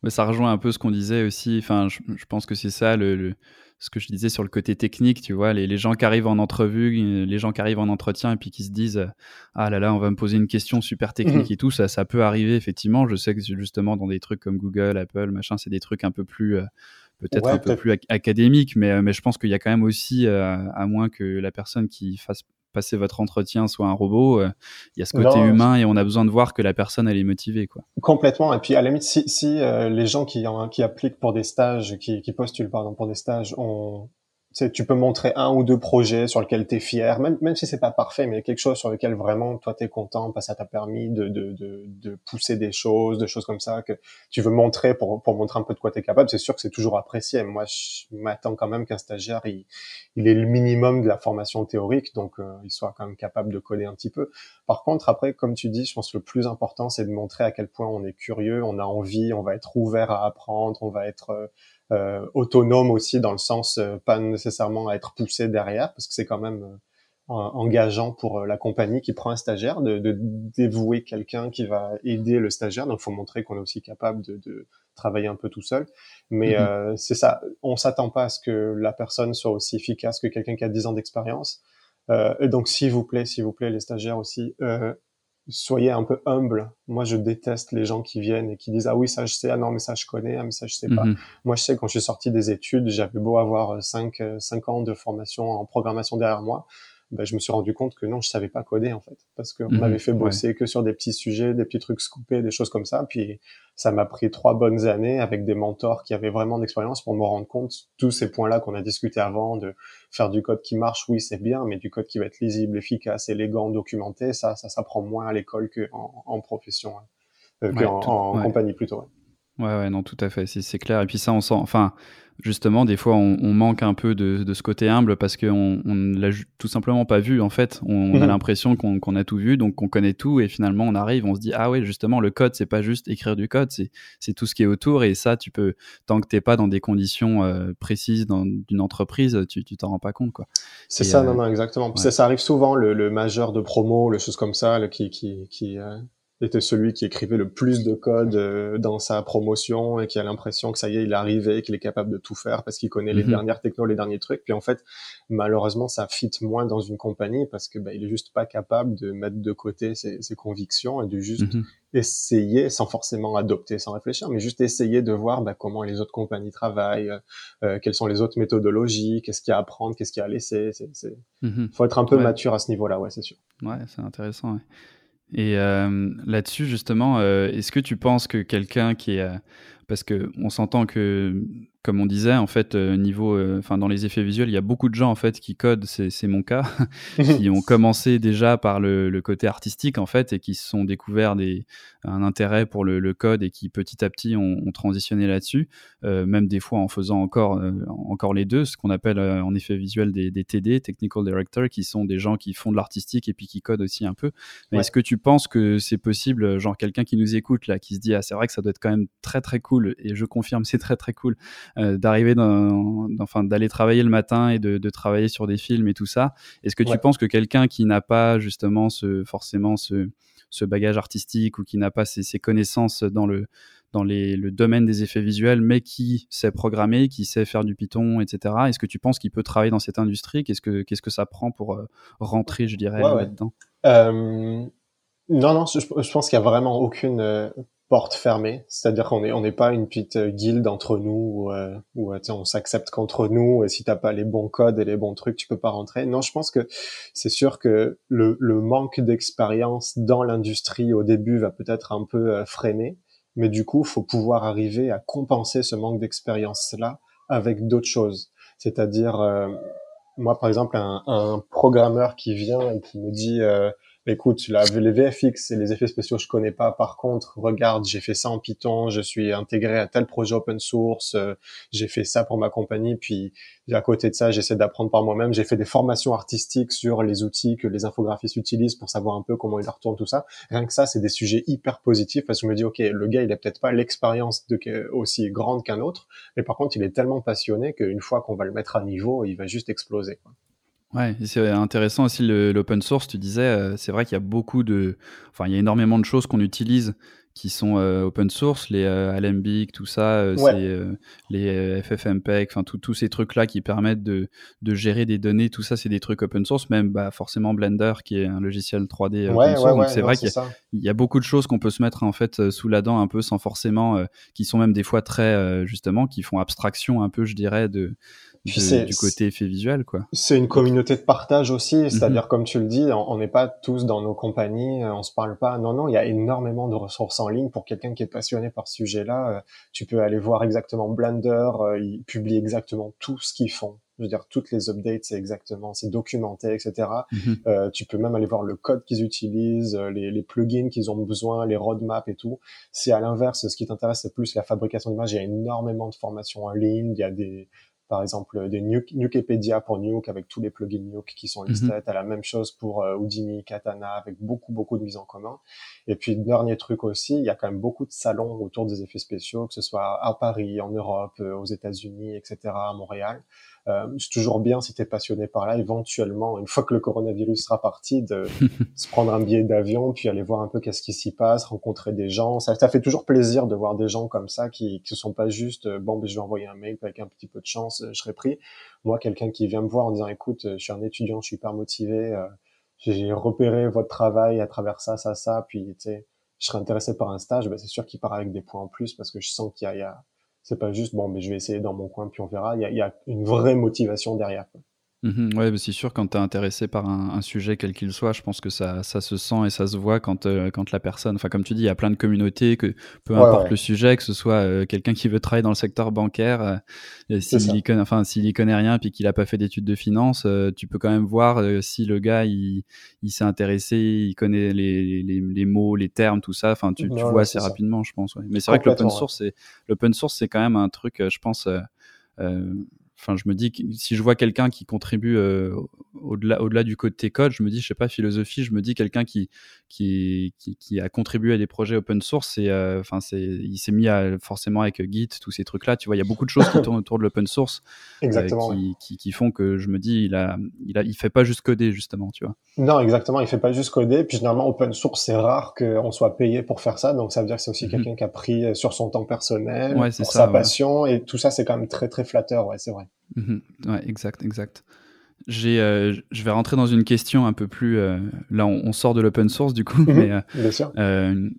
Mais ça rejoint un peu ce qu'on disait aussi. Enfin, je, pense que c'est ça le, ce que je disais sur le côté technique, tu vois, les, gens qui arrivent en entrevue, les gens qui arrivent en entretien et puis qui se disent ah là là, on va me poser une question super technique mmh. et tout, ça, ça peut arriver effectivement. Je sais que justement dans des trucs comme Google, Apple, machin, c'est des trucs un peu plus peut-être un peu plus académiques, mais, mais je pense qu'il y a quand même aussi, à moins que la personne qui fasse passer votre entretien soit un robot, euh, il y a ce côté humain et on a besoin de voir que la personne elle est motivée quoi. Complètement et puis à la limite si, si euh, les gens qui, qui appliquent pour des stages, qui, qui postulent pardon pour des stages ont tu peux montrer un ou deux projets sur lesquels tu es fier, même, même si c'est pas parfait, mais quelque chose sur lequel vraiment toi tu es content parce que ça t'a permis de, de, de, de, pousser des choses, de choses comme ça que tu veux montrer pour, pour montrer un peu de quoi tu es capable. C'est sûr que c'est toujours apprécié. Moi, je m'attends quand même qu'un stagiaire, il, il est le minimum de la formation théorique, donc euh, il soit quand même capable de coder un petit peu. Par contre, après, comme tu dis, je pense que le plus important, c'est de montrer à quel point on est curieux, on a envie, on va être ouvert à apprendre, on va être... Euh, autonome aussi dans le sens euh, pas nécessairement à être poussé derrière parce que c'est quand même euh, engageant pour la compagnie qui prend un stagiaire de, de dévouer quelqu'un qui va aider le stagiaire. Donc faut montrer qu'on est aussi capable de, de, travailler un peu tout seul. Mais mm-hmm. c'est ça. On s'attend pas à ce que la personne soit aussi efficace que quelqu'un qui a 10 ans d'expérience. Et donc s'il vous plaît s'il vous plaît les stagiaires aussi soyez un peu humble. Moi, je déteste les gens qui viennent et qui disent ah oui ça je sais, ah non mais ça je connais, ah mais ça je sais pas. Mhm. Moi, je sais quand je suis sorti des études, j'avais beau avoir cinq cinq ans de formation en programmation derrière moi, ben, je me suis rendu compte que non, je savais pas coder en fait, parce qu'on mhm. m'avait fait bosser que sur des petits sujets, des petits trucs scoopés, des choses comme ça. Puis ça m'a pris trois bonnes années avec des mentors qui avaient vraiment d'expérience pour me rendre compte tous ces points-là qu'on a discuté avant, de faire du code qui marche, oui c'est bien, mais du code qui va être lisible, efficace, élégant, documenté, ça, ça s'apprend moins à l'école qu'en en profession, hein. euh, qu'en en compagnie plutôt. Ouais, ouais, non, tout à fait, c'est clair. Et puis ça, on sent, enfin, justement, des fois, on, on manque un peu de, de, ce côté humble parce qu'on on ne l'a tout simplement pas vu, en fait. On, a mhm. l'impression qu'on a tout vu, donc qu'on connaît tout, et finalement, on arrive, on se dit, ah ouais, justement, le code, c'est pas juste écrire du code, c'est tout ce qui est autour, et ça, tu peux, tant que t'es pas dans des conditions euh, précises d'une entreprise, tu t'en rends pas compte, quoi. C'est ça, non, euh, non, exactement. Ça, ça, arrive souvent, le, le majeur de promo, les choses comme ça, le, qui, qui, qui euh, était celui qui écrivait le plus de code euh, dans sa promotion et qui a l'impression que ça y est, il est arrivé, qu'il est capable de tout faire parce qu'il connaît les mhm. dernières technos, les derniers trucs. Puis en fait, malheureusement, ça fit moins dans une compagnie parce que bah, il est juste pas capable de mettre de côté ses, ses convictions et de juste mhm. essayer, sans forcément adopter, sans réfléchir, mais juste essayer de voir bah, comment les autres compagnies travaillent, euh, euh quelles sont les autres méthodologies, qu'est-ce qu'il y a à apprendre, qu'est-ce qu'il y a à laisser. C'est, mhm. faut être un peu mature à ce niveau-là, ouais, c'est sûr. Ouais, c'est intéressant. Ouais. Et euh, là-dessus, justement, euh, est-ce que tu penses que quelqu'un qui est... Euh, parce que on s'entend que comme on disait, en fait, euh, niveau, euh, enfin, dans les effets visuels, il y a beaucoup de gens en fait qui codent, c'est mon cas, qui ont commencé déjà par le, le, côté artistique en fait et qui se sont découverts des, un intérêt pour le, le code et qui petit à petit ont, ont transitionné là-dessus, euh, même des fois en faisant encore, encore les deux, ce qu'on appelle en effet visuel des, des, TD, Technical Director, qui sont des gens qui font de l'artistique et puis qui codent aussi un peu. Est-ce que tu penses que c'est possible, genre quelqu'un qui nous écoute là, qui se dit ah c'est vrai que ça doit être quand même très très cool et je confirme c'est très très cool d'arriver dans, enfin d'aller travailler le matin et de, travailler sur des films et tout ça. Est-ce que tu penses que quelqu'un qui n'a pas justement ce forcément ce, ce bagage artistique ou qui n'a pas ces, connaissances dans le dans les, le domaine des effets visuels, mais qui sait programmer, qui sait faire du Python, etc. Est-ce que tu penses qu'il peut travailler dans cette industrie? Qu'est-ce que qu'est-ce que ça prend pour euh, rentrer, je dirais, là-dedans? Euh, Non, non, je, je pense qu'il y a vraiment aucune porte fermée, c'est-à-dire qu'on est on n'est pas une petite euh, guilde entre nous où, euh, où euh, on s'accepte qu'entre nous et si t'as pas les bons codes et les bons trucs tu peux pas rentrer. Non, je pense que c'est sûr que le, le manque d'expérience dans l'industrie au début va peut-être un peu freiner, mais du coup faut pouvoir arriver à compenser ce manque d'expérience là avec d'autres choses. C'est-à-dire moi par exemple un, un, programmeur qui vient et qui me dit écoute, les VFX et les effets spéciaux, je connais pas. Par contre, regarde, j'ai fait ça en Python, je suis intégré à tel projet open source, euh, j'ai fait ça pour ma compagnie, puis à côté de ça, j'essaie d'apprendre par moi-même. J'ai fait des formations artistiques sur les outils que les infographistes utilisent pour savoir un peu comment ils leur tournent tout ça. Rien que ça, c'est des sujets hyper positifs parce que je me dis, ok, le gars, il a peut-être pas l'expérience aussi grande qu'un autre, mais par contre, il est tellement passionné qu'une fois qu'on va le mettre à niveau, il va juste exploser. Quoi. Ouais, c'est intéressant aussi l'open source. Tu disais, c'est vrai qu'il y a beaucoup de, enfin, il y a énormément de choses qu'on utilise qui sont open source, les Alembic, tout ça, c'est les FFmpeg, enfin tous ces trucs-là qui permettent de, de, gérer des données, tout ça, c'est des trucs open source, même bah, forcément Blender qui est un logiciel 3D open source. donc c'est vrai qu'il y, y, a beaucoup de choses qu'on peut se mettre en fait sous la dent un peu sans forcément, qui sont même des fois très justement, qui font abstraction un peu, je dirais, de du côté effet visuel, quoi. C'est une communauté de partage aussi, mhm. c'est-à-dire comme tu le dis, on n'est pas tous dans nos compagnies, euh, on se parle pas. Non, non, il y a énormément de ressources en ligne pour quelqu'un qui est passionné par ce sujet-là. Euh, tu peux aller voir exactement Blender, euh, ils publient exactement tout ce qu'ils font. Je veux dire, toutes les updates, c'est exactement, c'est documenté, etc. Mhm. tu peux même aller voir le code qu'ils utilisent, les, les plugins qu'ils ont besoin, les roadmaps et tout. Si à l'inverse, ce qui t'intéresse, c'est plus la fabrication d'images, il y a énormément de formations en ligne, il y a des, par exemple des Nuke, Nukepedia pour Nuke avec tous les plugins Nuke qui sont listés. Mm -hmm. la même chose pour euh, Houdini, Katana avec beaucoup beaucoup de mises en commun. Et puis dernier truc aussi, il y a quand même beaucoup de salons autour des effets spéciaux, que ce soit à Paris, en Europe, euh, aux États-Unis, etc., à Montréal. Euh, c'est toujours bien si tu es passionné par là, éventuellement, une fois que le coronavirus sera parti, de se prendre un billet d'avion, puis aller voir un peu qu'est-ce qui s'y passe, rencontrer des gens. Ça, ça fait toujours plaisir de voir des gens comme ça qui ne sont pas juste, euh, bon, ben, je vais envoyer un mail, avec un petit peu de chance, euh, je serai pris. Moi, quelqu'un qui vient me voir en disant, écoute, je suis un étudiant, je suis hyper motivé, j'ai repéré votre travail à travers ça, ça, ça, puis, tu sais, je serais intéressé par un stage, ben, c'est sûr qu'il part avec des points en plus parce que je sens qu'il y a c'est pas juste bon, mais je vais essayer dans mon coin puis on verra. Il y a, une vraie motivation derrière. Mmh ouais, c'est sûr, quand tu es intéressé par un, un sujet, quel qu'il soit, je pense que ça, ça se sent et ça se voit quand, euh, quand la personne, enfin, comme tu dis, il y a plein de communautés, que peu importe le sujet, que ce soit euh, quelqu'un qui veut travailler dans le secteur bancaire, euh, s'il y connaît, y rien puis qu'il a pas fait d'études de finance, tu peux quand même voir si le gars, il, il s'est intéressé, il connaît les, les, les, mots, les termes, tout ça, enfin, tu, tu vois assez rapidement, je pense. Mais c'est vrai que l'open source, c'est, l'open source, c'est quand même un truc, je pense, enfin, je me dis que si je vois quelqu'un qui contribue euh, au-delà, au-delà du côté code, je me dis, je sais pas, philosophie, je me dis quelqu'un qui, qui, qui, a contribué à des projets open source, et euh, enfin, c'est, il s'est mis à, forcément avec Git, tous ces trucs-là. Tu vois, il y a beaucoup de choses qui tournent autour de l'open source, euh, exactement, qui, qui, font que je me dis, il a, il a, il fait pas juste coder justement, tu vois. Non, exactement, il fait pas juste coder. Puis généralement, open source, c'est rare qu'on soit payé pour faire ça, donc ça veut dire que c'est aussi mm-hmm. quelqu'un qui a pris sur son temps personnel, pour sa passion, et tout ça, c'est quand même très très flatteur, ouais, c'est vrai. Mmh ouais, exact, exact. J'ai, euh, je vais rentrer dans une question un peu plus. Euh, là, on, on, sort de l'open source du coup, mmh mais Bien sûr. Euh,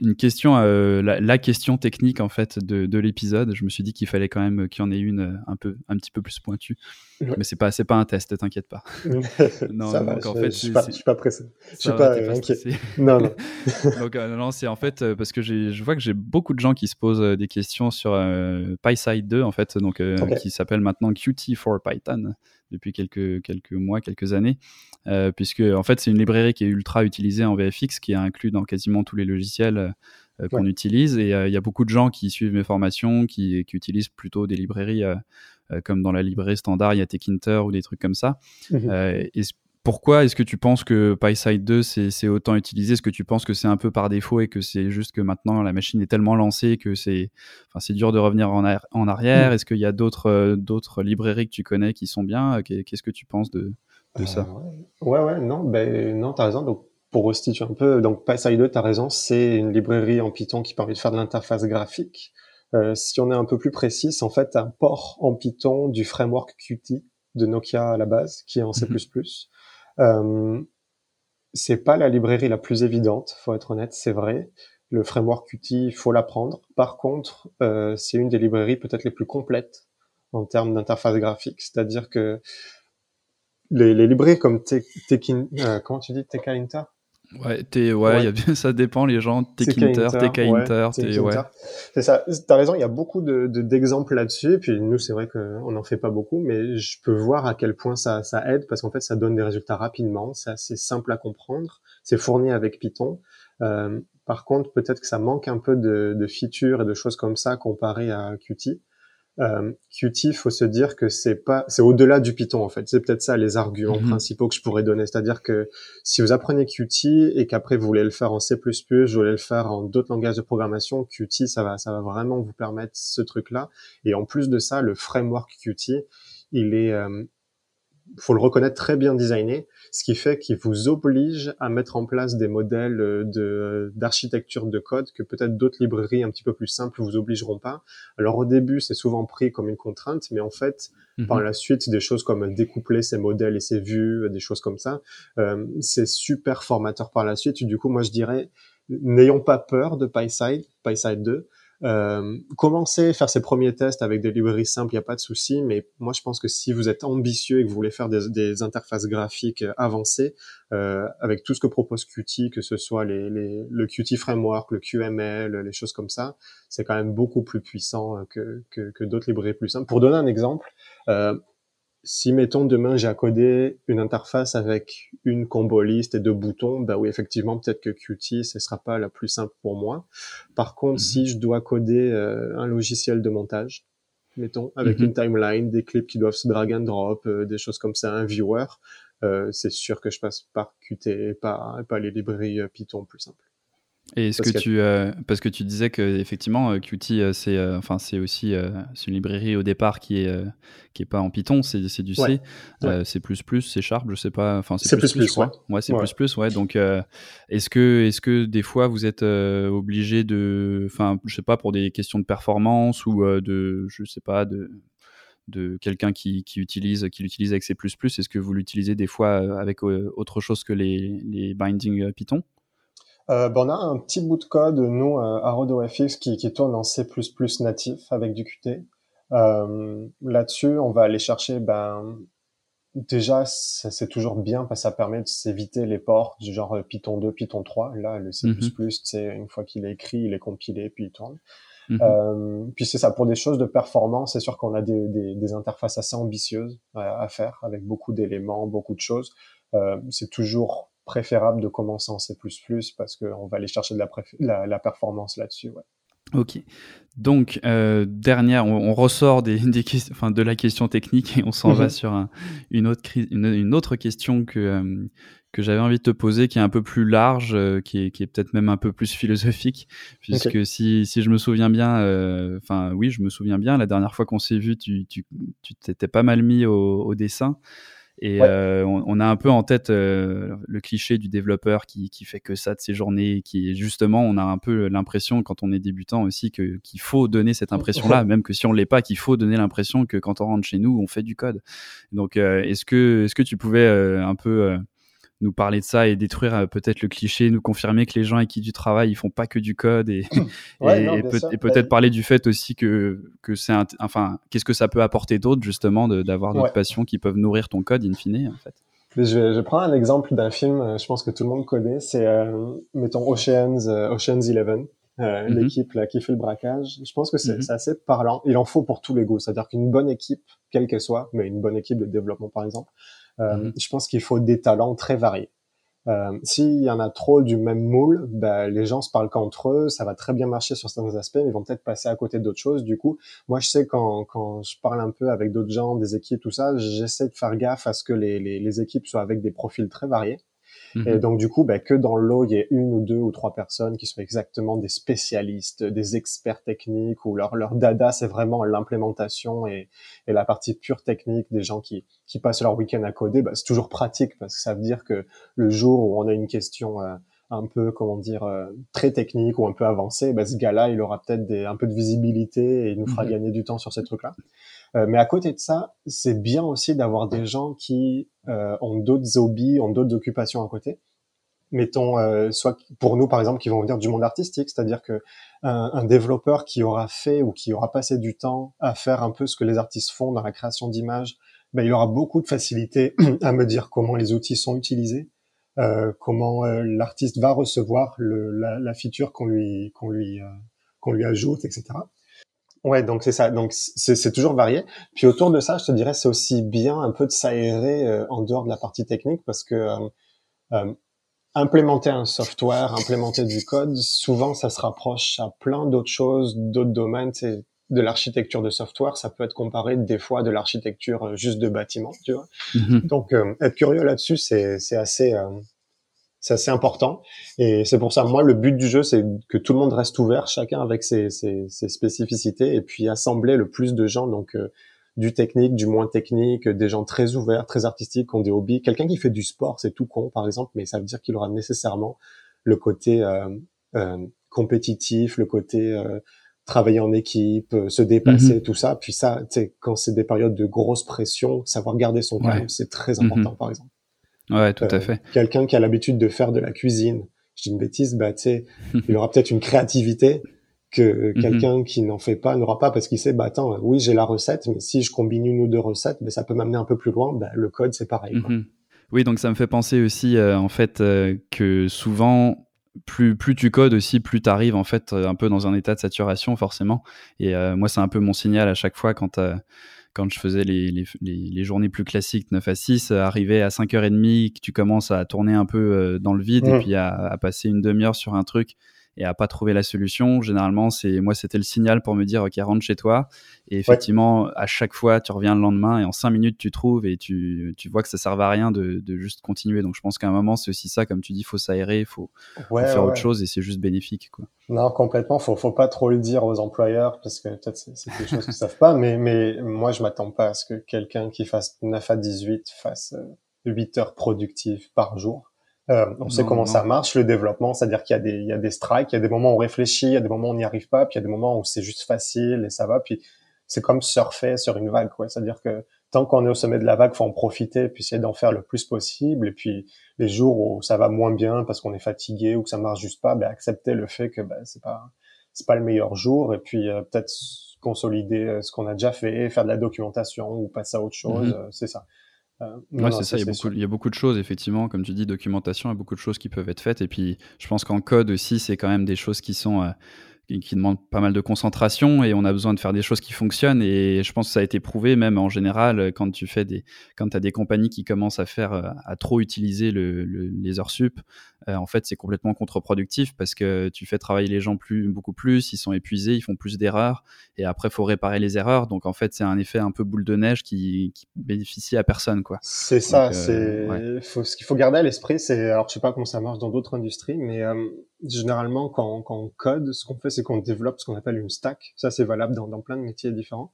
une question, euh, la, la, question technique en fait de, de l'épisode. Je me suis dit qu'il fallait quand même qu'il y en ait une euh, un peu, un petit peu plus pointue. Ouais. Mais c'est pas, c'est pas un test, t'inquiète pas. non, ça donc va, en je, fait, je suis, pas, je suis pas pressé. Je suis pas, inquiet. non, non. donc euh, non, c'est en fait euh, parce que je vois que j'ai beaucoup de gens qui se posent euh, des questions sur euh, PySide 2 en fait, donc okay. qui s'appelle maintenant Qt for Python depuis quelques, quelques mois, quelques années, euh, puisque en fait c'est une librairie qui est ultra utilisée en VFX, qui est inclus dans quasiment tous les logiciels euh, qu'on ouais. utilise. Et euh, il y a beaucoup de gens qui suivent mes formations, qui, qui utilisent plutôt des librairies comme dans la librairie standard, il y a Tekinter ou des trucs comme ça. Mmh. et pourquoi est-ce que tu penses que PySide 2 c'est autant utilisé? Est-ce que tu penses que c'est un peu par défaut et que c'est juste que maintenant la machine est tellement lancée que c'est enfin, dur de revenir en, ar en arrière? Mmh. Est-ce qu'il y a d'autres euh, d'autres librairies que tu connais qui sont bien? Qu'est-ce que tu penses de, de euh, ça? Ouais, ouais, non, ben, non, t'as raison. Donc, pour restituer un peu, donc PySide 2, t'as raison, c'est une librairie en Python qui permet de faire de l'interface graphique. Euh, si on est un peu plus précis, c'est en fait un port en Python du framework Qt de Nokia à la base, qui est en C++. Mmh. Euh, c'est pas la librairie la plus évidente, faut être honnête, c'est vrai. Le framework Qt, faut l'apprendre. Par contre, euh, c'est une des librairies peut-être les plus complètes en termes d'interface graphique. C'est-à-dire que les, les librairies comme Tekin, euh, comment tu dis, Tekainter Ouais, t'es, ouais, ouais. Y a, ça dépend, les gens, Tekinter, Tekainter, ouais, ouais. C'est ça, t'as raison, il y a beaucoup de, de, d'exemples là-dessus, et puis nous, c'est vrai qu'on n'en fait pas beaucoup, mais je peux voir à quel point ça, ça aide, parce qu'en fait, ça donne des résultats rapidement, c'est assez simple à comprendre, c'est fourni avec Python. Euh, par contre, peut-être que ça manque un peu de, de features et de choses comme ça comparé à Qt. Euh, Qt, faut se dire que c'est pas, c'est au-delà du Python en fait. C'est peut-être ça les arguments mm -hmm. principaux que je pourrais donner. C'est-à-dire que si vous apprenez Qt et qu'après vous voulez le faire en C++, vous voulez le faire en d'autres langages de programmation, Qt, ça va, ça va vraiment vous permettre ce truc-là. Et en plus de ça, le framework Qt, il est, euh, faut le reconnaître, très bien designé, ce qui fait qu'il vous oblige à mettre en place des modèles de d'architecture de code que peut-être d'autres librairies un petit peu plus simples vous obligeront pas. Alors au début, c'est souvent pris comme une contrainte, mais en fait, mhm. par la suite, des choses comme découpler ces modèles et ces vues, des choses comme ça, euh, c'est super formateur par la suite. Du coup, moi, je dirais, n'ayons pas peur de PySide, PySide 2. Euh, commencer, faire ses premiers tests avec des librairies simples, il n'y a pas de souci, mais moi je pense que si vous êtes ambitieux et que vous voulez faire des, des interfaces graphiques avancées, euh, avec tout ce que propose Qt, que ce soit les, les, le Qt Framework, le QML, les choses comme ça, c'est quand même beaucoup plus puissant que, que, que d'autres librairies plus simples. Pour donner un exemple, euh, si mettons demain j'ai à coder une interface avec une combo liste et deux boutons, bah oui effectivement peut-être que Qt ce sera pas la plus simple pour moi. Par contre, si mhm. je dois coder euh, un logiciel de montage, mettons avec mhm. une timeline, des clips qui doivent se drag and drop, euh, des choses comme ça, un viewer, euh, c'est sûr que je passe par Qt et pas, pas les librairies Python plus simples. Et est-ce que tu euh, parce que tu disais que effectivement euh, Qt euh, c'est enfin c'est aussi c'est une librairie au départ qui est qui est pas en Python c'est du C. C'est plus plus c'est Sharp je sais pas enfin c'est plus plus, ouais. ouais. C'est plus plus ouais. Donc est-ce que est-ce que des fois vous êtes obligé de enfin je sais pas pour des questions de performance ou de je sais pas de de quelqu'un qui, qui utilise qui l'utilise avec C++ est-ce que vous l'utilisez des fois avec autre chose que les les bindings Python? Euh, ben on a un petit bout de code, nous, euh, à RodoFX, qui, qui tourne en C++ natif avec du Qt. Euh, Là-dessus, on va aller chercher, ben, déjà, c'est toujours bien parce que ça permet de s'éviter les ports du genre euh, Python 2, Python 3. Là, le C++, c'est mhm. une fois qu'il est écrit, il est compilé, puis il tourne. Mhm. Euh, puis c'est ça, pour des choses de performance, c'est sûr qu'on a des, des, des, interfaces assez ambitieuses à, à faire, avec beaucoup d'éléments, beaucoup de choses. Euh, c'est toujours préférable de commencer en C++ parce qu'on va aller chercher de la, la, performance là-dessus. Ouais. Ok. Donc, euh, dernière, on, ressort des, des enfin, de la question technique et on s'en va mhm. sur une, autre, une, autre question que, euh, que j'avais envie de te poser, qui est un peu plus large, euh, qui est, qui est peut-être même un peu plus philosophique, puisque si, si je me souviens bien, enfin oui, je me souviens bien, la dernière fois qu'on s'est vu, tu t'étais tu, pas mal mis au, au dessin. Et euh, on, a un peu en tête euh, le cliché du développeur qui, qui fait que ça de ses journées, qui justement, on a un peu l'impression quand on est débutant aussi que qu'il faut donner cette impression-là, même que si on l'est pas, qu'il faut donner l'impression que quand on rentre chez nous, on fait du code. Donc, euh, est-ce que est-ce que tu pouvais un peu nous parler de ça et détruire euh, peut-être le cliché, nous confirmer que les gens avec qui tu travailles, ils font pas que du code et, et, peut-être parler du fait aussi que, que c'est enfin, qu'est-ce que ça peut apporter d'autre justement d'avoir d'autres passions qui peuvent nourrir ton code in fine en fait. Je vais, je prends un exemple d'un film, euh, je pense que tout le monde connaît, c'est euh, mettons Ocean's, Ocean's Eleven. Mhm. l'équipe là qui fait le braquage. Je pense que c'est mhm. assez parlant. Il en faut pour tous les goûts, c'est-à-dire qu'une bonne équipe, quelle qu'elle soit, mais une bonne équipe de développement par exemple, euh, mhm. Je pense qu'il faut des talents très variés. Euh, S'il y en a trop du même moule, bah, les gens se parlent qu'entre eux, ça va très bien marcher sur certains aspects, mais ils vont peut-être passer à côté d'autres choses. Du coup, moi, je sais quand, quand je parle un peu avec d'autres gens, des équipes, tout ça, j'essaie de faire gaffe à ce que les, les, les équipes soient avec des profils très variés. Et mhm. donc du coup, bah, que dans l'eau, il y ait une ou deux ou trois personnes qui soient exactement des spécialistes, des experts techniques, ou leur, leur dada, c'est vraiment l'implémentation et, et la partie pure technique des gens qui, qui passent leur week-end à coder, bah, c'est toujours pratique parce que ça veut dire que le jour où on a une question euh, un peu, comment dire, euh, très technique ou un peu avancée, bah, ce gars-là, il aura peut-être un peu de visibilité et il nous fera mhm. gagner du temps sur ces trucs-là. Euh, mais à côté de ça, c'est bien aussi d'avoir des gens qui euh, ont d'autres hobbies, ont d'autres occupations à côté. Mettons, euh, soit pour nous par exemple, qui vont venir du monde artistique, c'est-à-dire que un, développeur qui aura fait ou qui aura passé du temps à faire un peu ce que les artistes font dans la création d'images, ben, il aura beaucoup de facilité à me dire comment les outils sont utilisés, euh, comment l'artiste va recevoir le, la, la, feature qu'on lui qu'on lui qu'on lui ajoute, etc. Ouais, donc c'est ça. Donc c'est toujours varié. Puis autour de ça, je te dirais, c'est aussi bien un peu de s'aérer euh, en dehors de la partie technique parce que euh, euh, implémenter un software, implémenter du code, souvent ça se rapproche à plein d'autres choses, d'autres domaines. C'est de l'architecture de software, ça peut être comparé des fois de l'architecture juste de bâtiment, tu vois. Mm-hmm. Donc être curieux là-dessus, c'est assez c'est assez important. Et c'est pour ça, moi, le but du jeu, c'est que tout le monde reste ouvert, chacun avec ses, ses, ses, spécificités, et puis assembler le plus de gens. Donc, euh, du technique, du moins technique, des gens très ouverts, très artistiques, qui ont des hobbies. Quelqu'un qui fait du sport, c'est tout con, par exemple, mais ça veut dire qu'il aura nécessairement le côté euh, euh, compétitif, le côté euh, travailler en équipe, se dépasser, mhm. tout ça. Puis ça, quand c'est des périodes de grosse pression, savoir garder son calme, c'est très important, mhm. par exemple. Ouais, tout à fait. Quelqu'un qui a l'habitude de faire de la cuisine, je dis une bêtise, bah tu sais, il aura peut-être une créativité que mhm. quelqu'un qui n'en fait pas n'aura pas parce qu'il sait bah attends oui j'ai la recette mais si je combine une ou deux recettes mais ça peut m'amener un peu plus loin bah, le code c'est pareil mhm. oui donc ça me fait penser aussi euh, en fait euh, que souvent plus plus tu codes aussi plus tu arrives en fait euh, un peu dans un état de saturation forcément et moi c'est un peu mon signal à chaque fois quand quand je faisais les, les, les, journées plus classiques 9 à 6, arriver à 5h30, que tu commences à tourner un peu dans le vide et puis à, à passer une demi-heure sur un truc et à pas trouver la solution, généralement, c'est moi, c'était le signal pour me dire, OK, rentre chez toi. Et effectivement, à chaque fois, tu reviens le lendemain et en cinq minutes, tu trouves et tu, tu vois que ça sert à rien de, de juste continuer. Donc, je pense qu'à un moment, c'est aussi ça, comme tu dis, il faut s'aérer, il faut, faire autre chose et c'est juste bénéfique. Quoi. Non, complètement. Faut, faut pas trop le dire aux employeurs parce que peut-être c'est, c'est quelque chose qu'ils savent pas. Mais, mais moi, je m'attends pas à ce que quelqu'un qui fasse 9 à 18 fasse 8 euh, heures productives par jour. Euh, on sait comment ça marche le développement, c'est-à-dire qu'il y a des il y a des strikes, il y a des moments où on réfléchit, il y a des moments où on n'y arrive pas, puis il y a des moments où c'est juste facile et ça va. Puis c'est comme surfer sur une vague, quoi. C'est-à-dire que tant qu'on est au sommet de la vague, faut en profiter, puis essayer d'en faire le plus possible. Et puis les jours où ça va moins bien parce qu'on est fatigué ou que ça marche juste pas, ben, accepter le fait que ben, c'est pas c'est pas le meilleur jour. Et puis euh, peut-être consolider euh, ce qu'on a déjà fait, faire de la documentation ou passer à autre chose. Mm-hmm. c'est ça. Euh, c'est ça. Il y, a beaucoup, il y, a beaucoup, de choses, effectivement, comme tu dis, documentation, il y a beaucoup de choses qui peuvent être faites. Et puis, je pense qu'en code aussi, c'est quand même des choses qui sont euh, qui demande pas mal de concentration et on a besoin de faire des choses qui fonctionnent. Et je pense que ça a été prouvé même en général quand tu fais des quand as des compagnies qui commencent à faire euh, à trop utiliser le, les heures sup euh, en fait c'est complètement contre-productif parce que tu fais travailler les gens plus beaucoup plus ils sont épuisés ils font plus d'erreurs et après faut réparer les erreurs. Donc en fait c'est un effet un peu boule de neige qui, qui bénéficie à personne quoi. C'est ça euh, c'est faut ce qu'il faut garder à l'esprit c'est alors je sais pas comment ça marche dans d'autres industries mais généralement, quand, quand, on code, ce qu'on fait, c'est qu'on développe ce qu'on appelle une stack. Ça, c'est valable dans, dans, plein de métiers différents.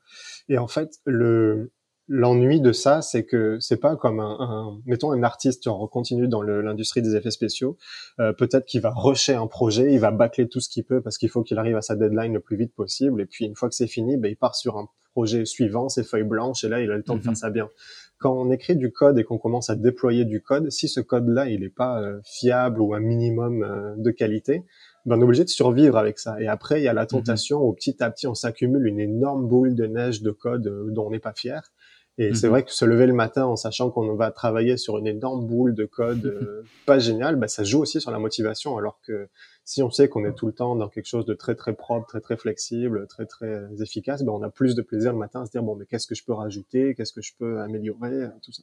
Et en fait, le l'ennui de ça, c'est que c'est pas comme un, un, mettons un artiste, on continue dans l'industrie des effets spéciaux, euh, peut-être qu'il va rusher un projet, il va bâcler tout ce qu'il peut parce qu'il faut qu'il arrive à sa deadline le plus vite possible. Et puis une fois que c'est fini, ben, il part sur un projet suivant, ses feuilles blanches, et là, il a le temps de faire mhm. ça bien quand on écrit du code et qu'on commence à déployer du code, si ce code-là, il n'est pas euh, fiable ou un minimum euh, de qualité, ben on est obligé de survivre avec ça. Et après, il y a la mhm. tentation où petit à petit, on s'accumule une énorme boule de neige de code euh, dont on n'est pas fier. Et c'est mhm. vrai que se lever le matin en sachant qu'on va travailler sur une énorme boule de code pas génial, ben ça joue aussi sur la motivation. Alors que si on sait qu'on est tout le temps dans quelque chose de très très propre, très très flexible, très très efficace, ben on a plus de plaisir le matin à se dire bon mais qu'est-ce que je peux rajouter, qu'est-ce que je peux améliorer, tout ça.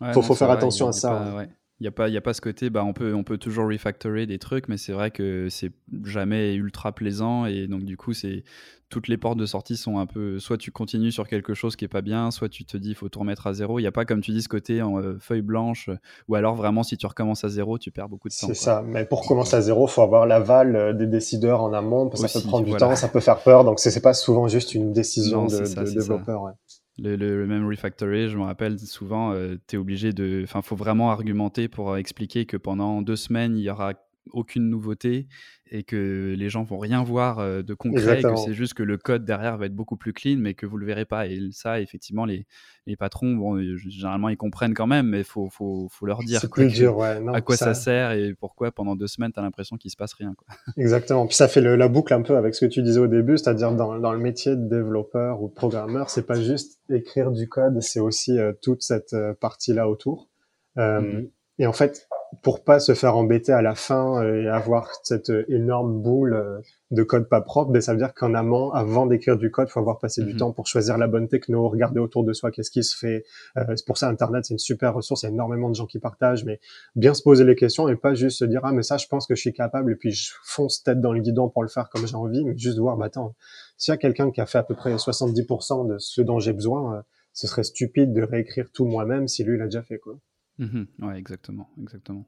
Il faut, faire attention à ça. Il n'y a, pas, y a pas ce côté, bah, on, peut, on peut toujours refactorer des trucs, mais c'est vrai que c'est jamais ultra plaisant. Et donc, du coup, c'est toutes les portes de sortie sont un peu. Soit tu continues sur quelque chose qui est pas bien, soit tu te dis il faut tout remettre à zéro. Il n'y a pas, comme tu dis, ce côté en euh, feuille blanche, ou alors vraiment, si tu recommences à zéro, tu perds beaucoup de temps. C'est ça. Mais pour commencer à zéro, faut avoir l'aval euh, des décideurs en amont, parce que ça peut prendre du temps, ça peut faire peur. Donc, c'est pas souvent juste une décision de, de développeur. Ouais. Le, même refactory, je me rappelle souvent, euh, tu es obligé de. Enfin, faut vraiment argumenter pour expliquer que pendant deux semaines, il y aura aucune nouveauté et que les gens vont rien voir euh, de concret, que c'est juste que le code derrière va être beaucoup plus clean, mais que vous le verrez pas. Et ça, effectivement, les, les patrons, bon, euh, généralement, ils comprennent quand même, mais il faut, faut, faut, leur dire à quoi ça... sert et pourquoi pendant deux semaines, tu as l'impression qu'il se passe rien. Quoi. Exactement. Puis ça fait la boucle un peu avec ce que tu disais au début, c'est-à-dire dans, dans, le métier de développeur ou de programmeur, c'est pas juste écrire du code, c'est aussi euh, toute cette partie-là autour. Mmh et en fait, pour pas se faire embêter à la fin euh, et avoir cette euh, énorme boule euh, de code pas propre, ben ça veut dire qu'en amont, avant d'écrire du code, faut avoir passé du mhm. temps pour choisir la bonne techno, regarder autour de soi qu'est-ce qui se fait. c'est pour ça Internet c'est une super ressource, il y a énormément de gens qui partagent, mais bien se poser les questions et pas juste se dire ah mais ça je pense que je suis capable et puis je fonce tête dans le guidon pour le faire comme j'ai envie, mais juste voir bah attends s'il y a quelqu'un qui a fait à peu près 70% de ce dont j'ai besoin, ce serait stupide de réécrire tout moi-même si lui l'a déjà fait quoi. Mmh ouais, exactement, exactement.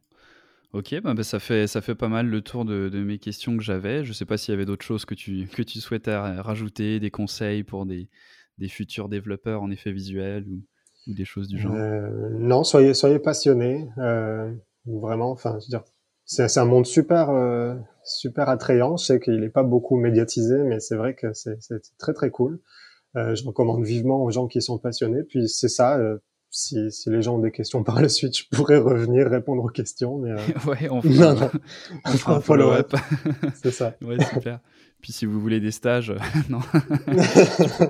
Ok, bah, bah, ça, fait, ça fait pas mal le tour de, mes questions que j'avais. Je sais pas s'il y avait d'autres choses que tu, que tu souhaitais rajouter, des conseils pour des, des futurs développeurs en effet visuel ou, des choses du genre Non, soyez, soyez passionnés. vraiment, enfin, c'est un monde super super attrayant. Je sais qu'il n'est pas beaucoup médiatisé, mais c'est vrai que c'est très très cool. Euh, je recommande vivement aux gens qui sont passionnés. Puis c'est ça. Si, si, les gens ont des questions par la suite, je pourrais revenir répondre aux questions. Mais euh... ouais, on fera, on fera un follow-up. c'est ça. Ouais, super. Puis si vous voulez des stages, euh, non.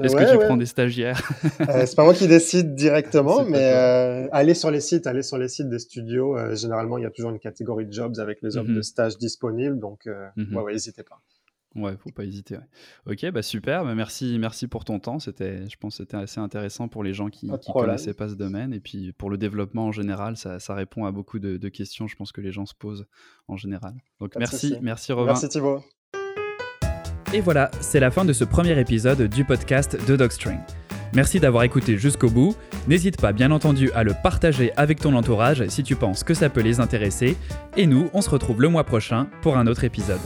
Est-ce que tu prends des stagiaires? Euh, C'est pas moi qui décide directement, mais euh, allez sur les sites, allez sur les sites des studios. Généralement, il y a toujours une catégorie de jobs avec les offres de stages disponibles, donc ouais, n'hésitez pas. Ouais, faut pas hésiter. Ok, bah super. Bah merci, merci pour ton temps. C'était, je pense, c'était assez intéressant pour les gens qui, ne connaissaient pas ce domaine et puis pour le développement en général, ça, ça répond à beaucoup de, de, questions. Je pense que les gens se posent en général. Donc merci, merci Robin. Merci Thibaut. Et voilà, c'est la fin de ce premier épisode du podcast de Dogstring. Merci d'avoir écouté jusqu'au bout. N'hésite pas bien entendu à le partager avec ton entourage si tu penses que ça peut les intéresser. Et nous, on se retrouve le mois prochain pour un autre épisode.